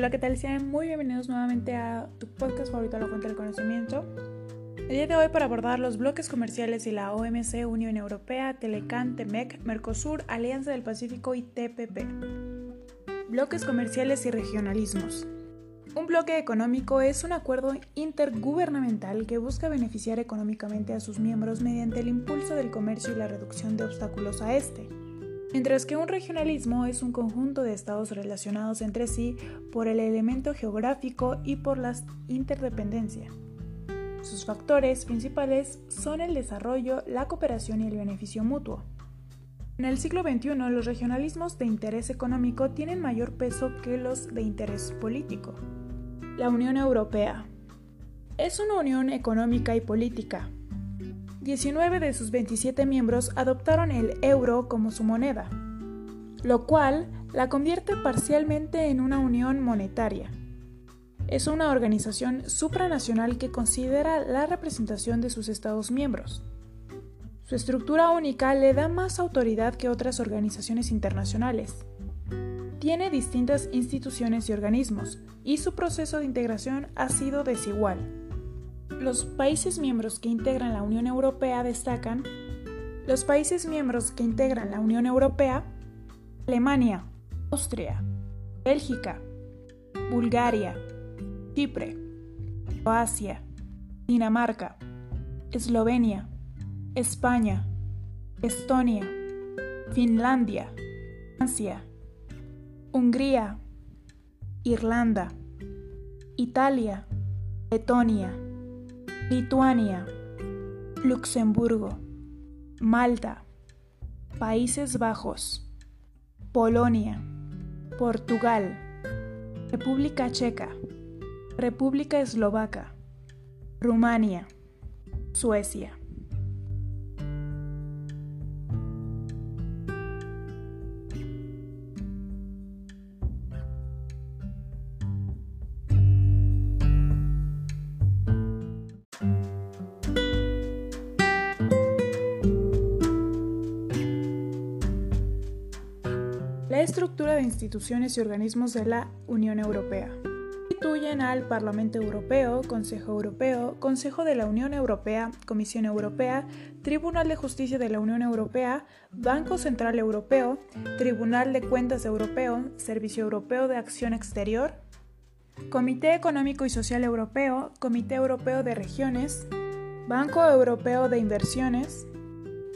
hola, ¿qué tal? Sean muy bienvenidos nuevamente a tu podcast favorito, La Fuente del Conocimiento. El día de hoy para abordar los bloques comerciales y la OMC, Unión Europea, Telecan, TEMEC, Mercosur, Alianza del Pacífico y TPP. Bloques comerciales y regionalismos. Un bloque económico es un acuerdo intergubernamental que busca beneficiar económicamente a sus miembros mediante el impulso del comercio y la reducción de obstáculos a este mientras que un regionalismo es un conjunto de estados relacionados entre sí por el elemento geográfico y por la interdependencia. Sus factores principales son el desarrollo, la cooperación y el beneficio mutuo. En el siglo XXI, los regionalismos de interés económico tienen mayor peso que los de interés político. La Unión Europea es una unión económica y política, 19 de sus 27 miembros adoptaron el euro como su moneda, lo cual la convierte parcialmente en una unión monetaria. Es una organización supranacional que considera la representación de sus Estados miembros. Su estructura única le da más autoridad que otras organizaciones internacionales. Tiene distintas instituciones y organismos, y su proceso de integración ha sido desigual. Los países miembros que integran la Unión Europea destacan los países miembros que integran la Unión Europea, Alemania, Austria, Bélgica, Bulgaria, Chipre, Croacia, Dinamarca, Eslovenia, España, Estonia, Finlandia, Francia, Hungría, Irlanda, Italia, Letonia, Lituania, Luxemburgo, Malta, Países Bajos, Polonia, Portugal, República Checa, República Eslovaca, Rumania, Suecia. Instituciones y organismos de la Unión Europea. Constituyen al Parlamento Europeo, Consejo Europeo, Consejo de la Unión Europea, Comisión Europea, Tribunal de Justicia de la Unión Europea, Banco Central Europeo, Tribunal de Cuentas Europeo, Servicio Europeo de Acción Exterior, Comité Económico y Social Europeo, Comité Europeo de Regiones, Banco Europeo de Inversiones,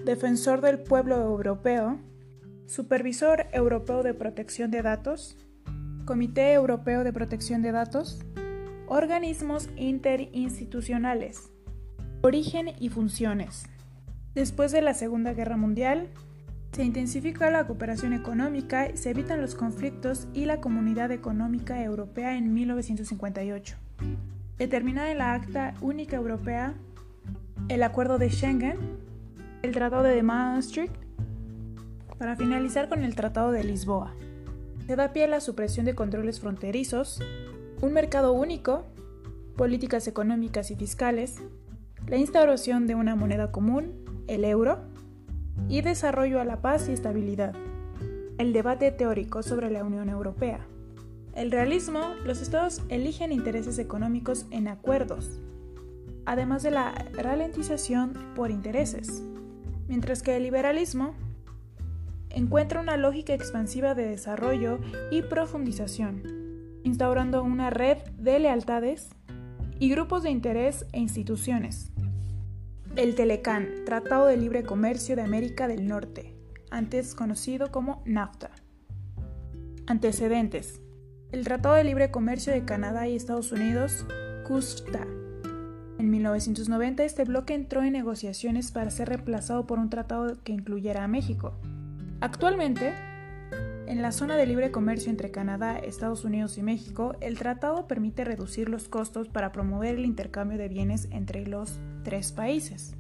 Defensor del Pueblo Europeo, Supervisor Europeo de Protección de Datos, Comité Europeo de Protección de Datos, organismos interinstitucionales, origen y funciones. Después de la Segunda Guerra Mundial, se intensifica la cooperación económica, se evitan los conflictos y la Comunidad Económica Europea en 1958. Determinada en la Acta Única Europea, el Acuerdo de Schengen, el Tratado de Maastricht para finalizar con el Tratado de Lisboa, se da pie a la supresión de controles fronterizos, un mercado único, políticas económicas y fiscales, la instauración de una moneda común, el euro, y desarrollo a la paz y estabilidad. El debate teórico sobre la Unión Europea. El realismo, los estados eligen intereses económicos en acuerdos, además de la ralentización por intereses, mientras que el liberalismo encuentra una lógica expansiva de desarrollo y profundización, instaurando una red de lealtades y grupos de interés e instituciones. El Telecan, Tratado de Libre Comercio de América del Norte, antes conocido como NAFTA. Antecedentes. El Tratado de Libre Comercio de Canadá y Estados Unidos, CUSTA. En 1990 este bloque entró en negociaciones para ser reemplazado por un tratado que incluyera a México. Actualmente, en la zona de libre comercio entre Canadá, Estados Unidos y México, el tratado permite reducir los costos para promover el intercambio de bienes entre los tres países.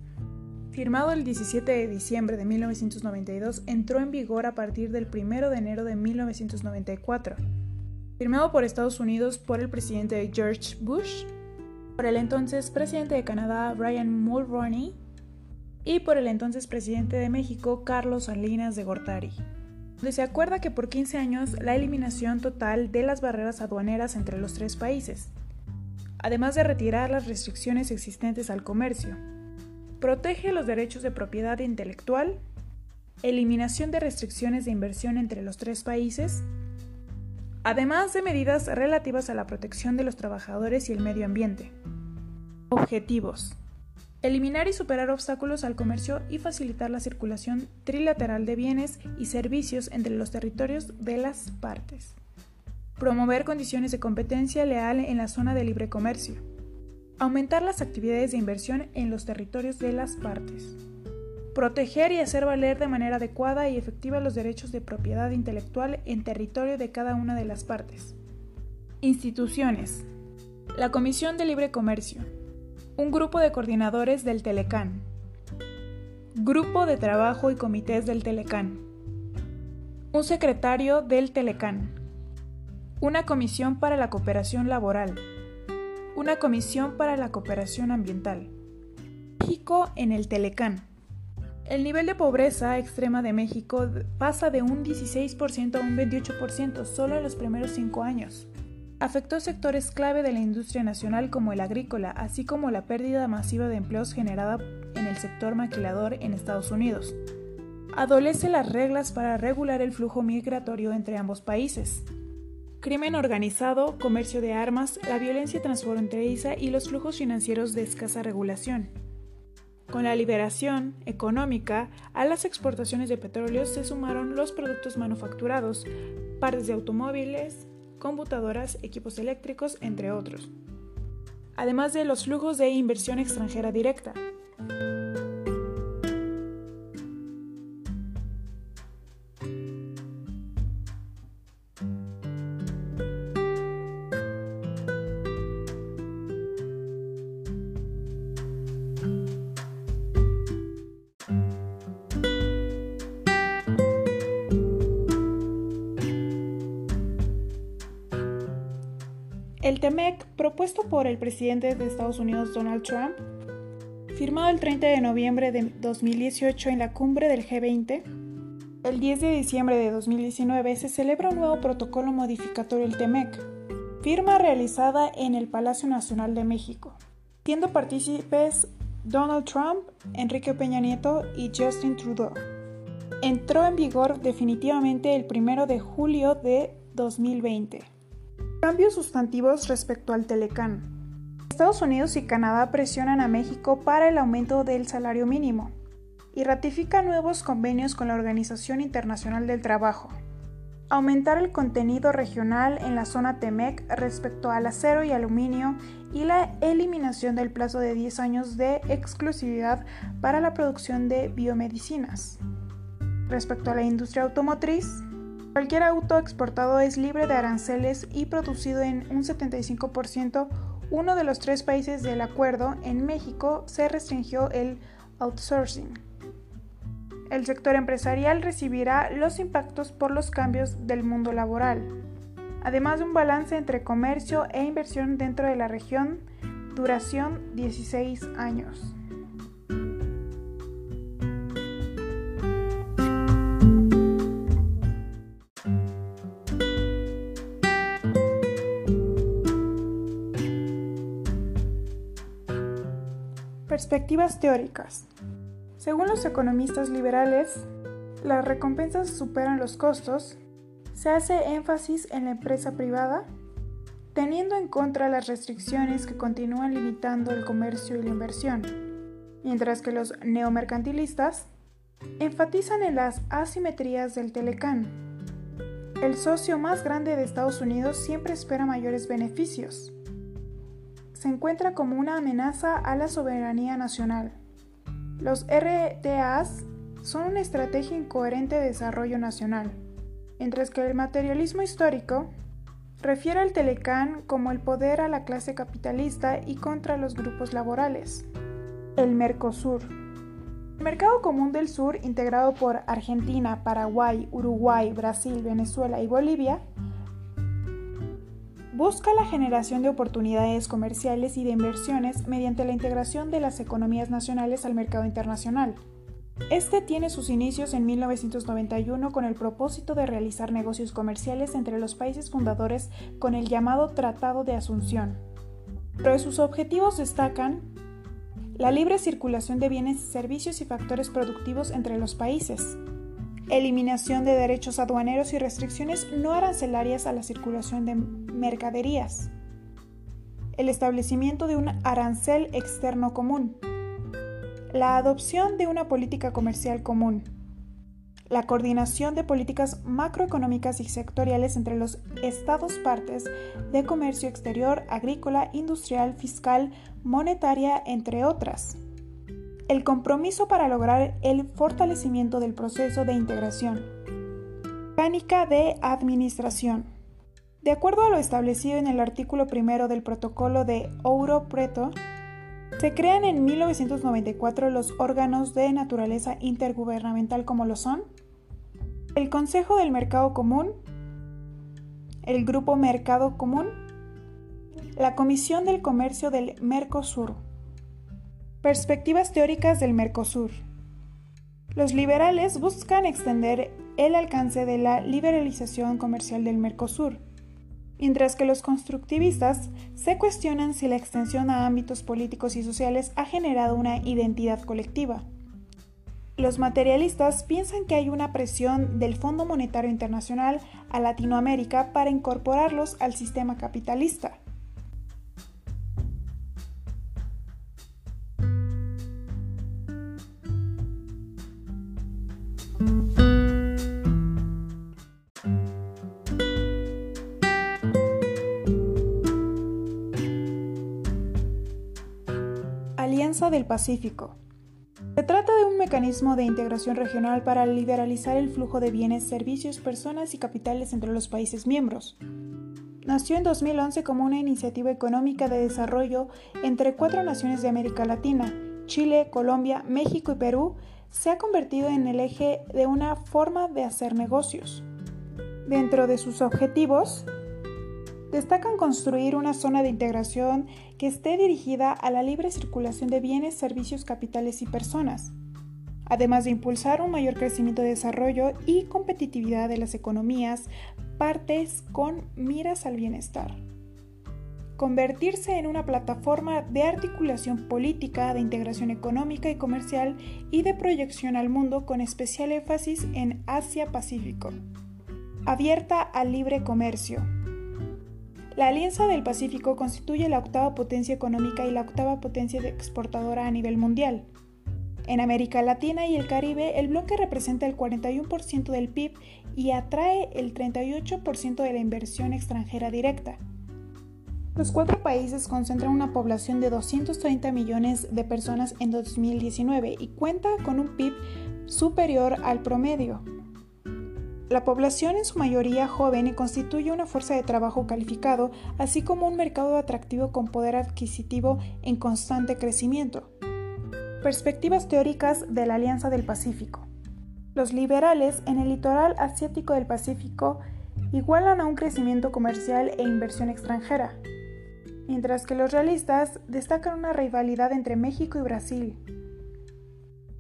Firmado el 17 de diciembre de 1992, entró en vigor a partir del 1 de enero de 1994. Firmado por Estados Unidos por el presidente George Bush, por el entonces presidente de Canadá Brian Mulroney y por el entonces presidente de México, Carlos Salinas de Gortari. donde se acuerda que por 15 años la eliminación total de las barreras aduaneras entre los tres países, además de retirar las restricciones existentes al comercio. Protege los derechos de propiedad intelectual, eliminación de restricciones de inversión entre los tres países, además de medidas relativas a la protección de los trabajadores y el medio ambiente. Objetivos. Eliminar y superar obstáculos al comercio y facilitar la circulación trilateral de bienes y servicios entre los territorios de las partes. Promover condiciones de competencia leal en la zona de libre comercio. Aumentar las actividades de inversión en los territorios de las partes. Proteger y hacer valer de manera adecuada y efectiva los derechos de propiedad intelectual en territorio de cada una de las partes. Instituciones. La Comisión de Libre Comercio. Un grupo de coordinadores del Telecán. Grupo de trabajo y comités del Telecán. Un secretario del Telecán. Una comisión para la cooperación laboral. Una comisión para la cooperación ambiental. México en el Telecán. El nivel de pobreza extrema de México pasa de un 16% a un 28% solo en los primeros cinco años. Afectó sectores clave de la industria nacional como el agrícola, así como la pérdida masiva de empleos generada en el sector maquilador en Estados Unidos. Adolece las reglas para regular el flujo migratorio entre ambos países. Crimen organizado, comercio de armas, la violencia transfronteriza y los flujos financieros de escasa regulación. Con la liberación económica, a las exportaciones de petróleo se sumaron los productos manufacturados, partes de automóviles, computadoras, equipos eléctricos, entre otros, además de los flujos de inversión extranjera directa. El TEMEC, propuesto por el presidente de Estados Unidos Donald Trump, firmado el 30 de noviembre de 2018 en la cumbre del G20, el 10 de diciembre de 2019 se celebra un nuevo protocolo modificatorio del TEMEC, firma realizada en el Palacio Nacional de México, siendo partícipes Donald Trump, Enrique Peña Nieto y Justin Trudeau. Entró en vigor definitivamente el 1 de julio de 2020. Cambios sustantivos respecto al Telecán. Estados Unidos y Canadá presionan a México para el aumento del salario mínimo y ratifica nuevos convenios con la Organización Internacional del Trabajo. Aumentar el contenido regional en la zona TEMEC respecto al acero y aluminio y la eliminación del plazo de 10 años de exclusividad para la producción de biomedicinas. Respecto a la industria automotriz, Cualquier auto exportado es libre de aranceles y producido en un 75%. Uno de los tres países del acuerdo, en México, se restringió el outsourcing. El sector empresarial recibirá los impactos por los cambios del mundo laboral, además de un balance entre comercio e inversión dentro de la región, duración 16 años. Perspectivas teóricas. Según los economistas liberales, las recompensas superan los costos, se hace énfasis en la empresa privada, teniendo en contra las restricciones que continúan limitando el comercio y la inversión, mientras que los neomercantilistas enfatizan en las asimetrías del Telecán. El socio más grande de Estados Unidos siempre espera mayores beneficios, se encuentra como una amenaza a la soberanía nacional. Los RTAs son una estrategia incoherente de desarrollo nacional, mientras que el materialismo histórico refiere al Telecán como el poder a la clase capitalista y contra los grupos laborales. El Mercosur. El Mercado Común del Sur, integrado por Argentina, Paraguay, Uruguay, Brasil, Venezuela y Bolivia, busca la generación de oportunidades comerciales y de inversiones mediante la integración de las economías nacionales al mercado internacional. Este tiene sus inicios en 1991 con el propósito de realizar negocios comerciales entre los países fundadores con el llamado Tratado de Asunción. Pero sus objetivos destacan la libre circulación de bienes, servicios y factores productivos entre los países, eliminación de derechos aduaneros y restricciones no arancelarias a la circulación de mercaderías, el establecimiento de un arancel externo común, la adopción de una política comercial común, la coordinación de políticas macroeconómicas y sectoriales entre los estados partes de comercio exterior, agrícola, industrial, fiscal, monetaria, entre otras. El compromiso para lograr el fortalecimiento del proceso de integración. Mecánica de administración. De acuerdo a lo establecido en el artículo primero del protocolo de Ouro Preto, se crean en 1994 los órganos de naturaleza intergubernamental como lo son el Consejo del Mercado Común, el Grupo Mercado Común, la Comisión del Comercio del Mercosur. Perspectivas teóricas del Mercosur. Los liberales buscan extender el alcance de la liberalización comercial del Mercosur mientras que los constructivistas se cuestionan si la extensión a ámbitos políticos y sociales ha generado una identidad colectiva. Los materialistas piensan que hay una presión del Fondo Monetario Internacional a Latinoamérica para incorporarlos al sistema capitalista. Pacífico. Se trata de un mecanismo de integración regional para liberalizar el flujo de bienes, servicios, personas y capitales entre los países miembros. Nació en 2011 como una iniciativa económica de desarrollo entre cuatro naciones de América Latina, Chile, Colombia, México y Perú, se ha convertido en el eje de una forma de hacer negocios. Dentro de sus objetivos, destacan construir una zona de integración que esté dirigida a la libre circulación de bienes, servicios, capitales y personas, además de impulsar un mayor crecimiento de desarrollo y competitividad de las economías, partes con miras al bienestar. Convertirse en una plataforma de articulación política, de integración económica y comercial y de proyección al mundo con especial énfasis en Asia-Pacífico. Abierta al libre comercio, la Alianza del Pacífico constituye la octava potencia económica y la octava potencia exportadora a nivel mundial. En América Latina y el Caribe, el bloque representa el 41% del PIB y atrae el 38% de la inversión extranjera directa. Los cuatro países concentran una población de 230 millones de personas en 2019 y cuenta con un PIB superior al promedio. La población en su mayoría joven y constituye una fuerza de trabajo calificado, así como un mercado atractivo con poder adquisitivo en constante crecimiento. Perspectivas teóricas de la Alianza del Pacífico. Los liberales en el litoral asiático del Pacífico igualan a un crecimiento comercial e inversión extranjera, mientras que los realistas destacan una rivalidad entre México y Brasil,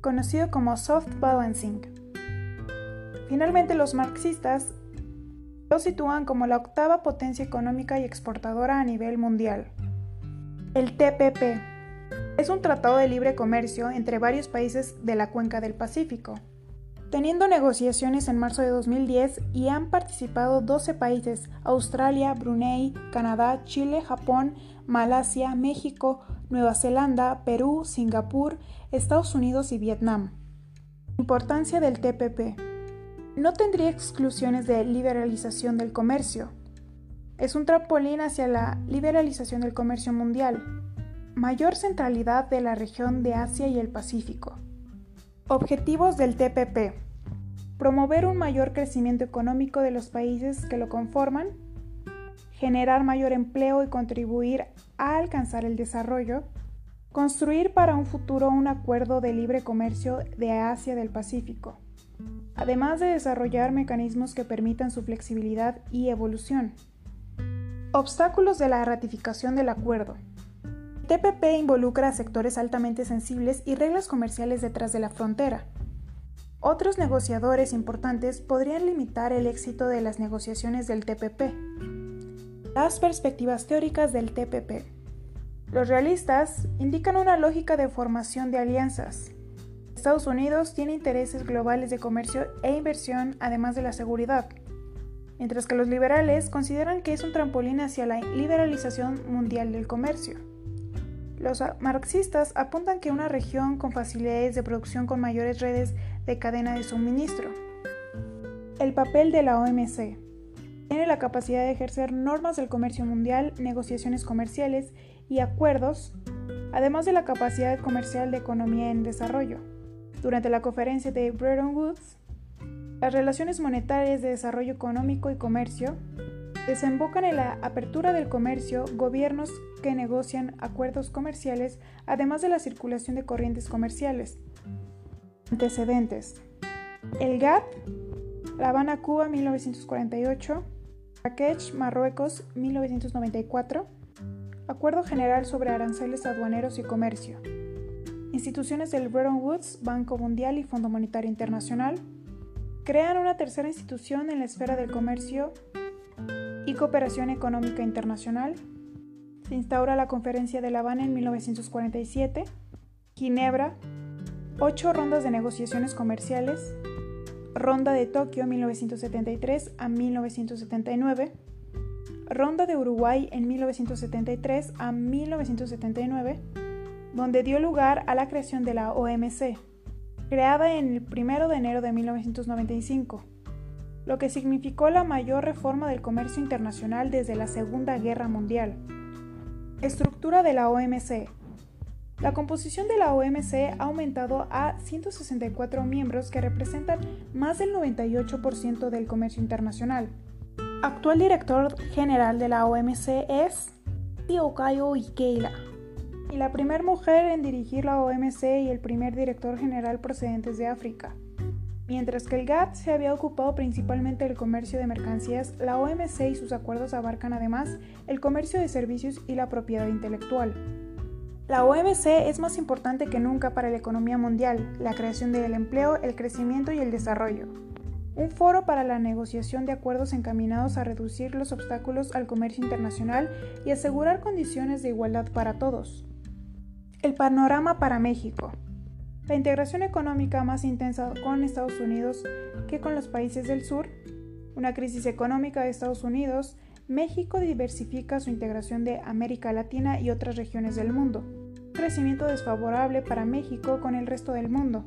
conocido como soft balancing. Finalmente, los marxistas lo sitúan como la octava potencia económica y exportadora a nivel mundial. El TPP es un tratado de libre comercio entre varios países de la cuenca del Pacífico, teniendo negociaciones en marzo de 2010 y han participado 12 países, Australia, Brunei, Canadá, Chile, Japón, Malasia, México, Nueva Zelanda, Perú, Singapur, Estados Unidos y Vietnam. Importancia del TPP no tendría exclusiones de liberalización del comercio. Es un trampolín hacia la liberalización del comercio mundial, mayor centralidad de la región de Asia y el Pacífico. Objetivos del TPP. Promover un mayor crecimiento económico de los países que lo conforman, generar mayor empleo y contribuir a alcanzar el desarrollo, construir para un futuro un acuerdo de libre comercio de Asia del Pacífico además de desarrollar mecanismos que permitan su flexibilidad y evolución. Obstáculos de la ratificación del acuerdo. TPP involucra a sectores altamente sensibles y reglas comerciales detrás de la frontera, Otros negociadores importantes podrían limitar el éxito de las negociaciones del TPP. Las perspectivas teóricas del TPP. Los realistas indican una lógica de formación de alianzas. Estados Unidos tiene intereses globales de comercio e inversión, además de la seguridad, mientras que los liberales consideran que es un trampolín hacia la liberalización mundial del comercio. Los marxistas apuntan que una región con facilidades de producción con mayores redes de cadena de suministro. El papel de la OMC. Tiene la capacidad de ejercer normas del comercio mundial, negociaciones comerciales y acuerdos, además de la capacidad comercial de economía en desarrollo. Durante la conferencia de Bretton Woods, las relaciones monetarias de desarrollo económico y comercio desembocan en la apertura del comercio, gobiernos que negocian acuerdos comerciales, además de la circulación de corrientes comerciales. Antecedentes. El GATT, La Habana, Cuba, 1948. Marrakech, Marruecos, 1994. Acuerdo General sobre Aranceles Aduaneros y Comercio. Instituciones del Bretton Woods, Banco Mundial y Fondo Monetario Internacional crean una tercera institución en la esfera del comercio y cooperación económica internacional. Se instaura la Conferencia de La Habana en 1947. Ginebra, ocho rondas de negociaciones comerciales. Ronda de Tokio 1973 a 1979. Ronda de Uruguay en 1973 a 1979, donde dio lugar a la creación de la OMC, creada en el 1 de enero de 1995 lo que significó la mayor reforma del comercio internacional desde la Segunda Guerra Mundial. Estructura de la OMC. La composición de la OMC ha aumentado a 164 miembros que representan más del 98% del comercio internacional. Actual director general de la OMC es Tiokayo Ikeila, y la primera mujer en dirigir la OMC y el primer director general procedentes de África. Mientras que el GATT se había ocupado principalmente del comercio de mercancías, la OMC y sus acuerdos abarcan además el comercio de servicios y la propiedad intelectual. La OMC es más importante que nunca para la economía mundial, la creación del empleo, el crecimiento y el desarrollo. Un foro para la negociación de acuerdos encaminados a reducir los obstáculos al comercio internacional y asegurar condiciones de igualdad para todos. El panorama para México. La integración económica más intensa con Estados Unidos que con los países del sur, una crisis económica de Estados Unidos, México diversifica su integración de América Latina y otras regiones del mundo. Un crecimiento desfavorable para México con el resto del mundo.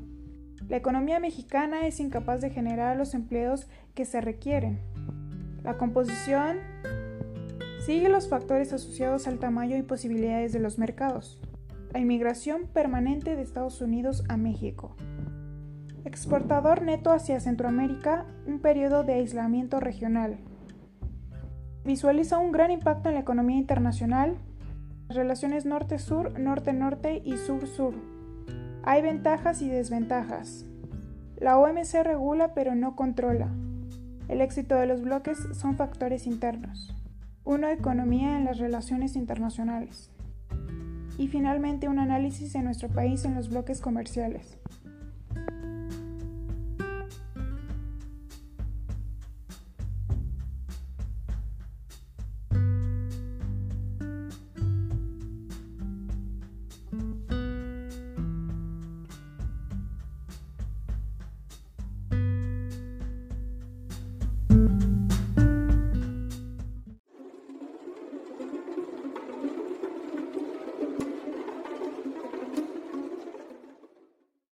La economía mexicana es incapaz de generar los empleos que se requieren. La composición sigue los factores asociados al tamaño y posibilidades de los mercados. La inmigración permanente de Estados Unidos a México. Exportador neto hacia Centroamérica, un periodo de aislamiento regional. Visualiza un gran impacto en la economía internacional, las relaciones norte-sur, norte-norte y sur-sur. Hay ventajas y desventajas. La OMC regula pero no controla. El éxito de los bloques son factores internos. Uno, economía en las relaciones internacionales y finalmente un análisis de nuestro país en los bloques comerciales.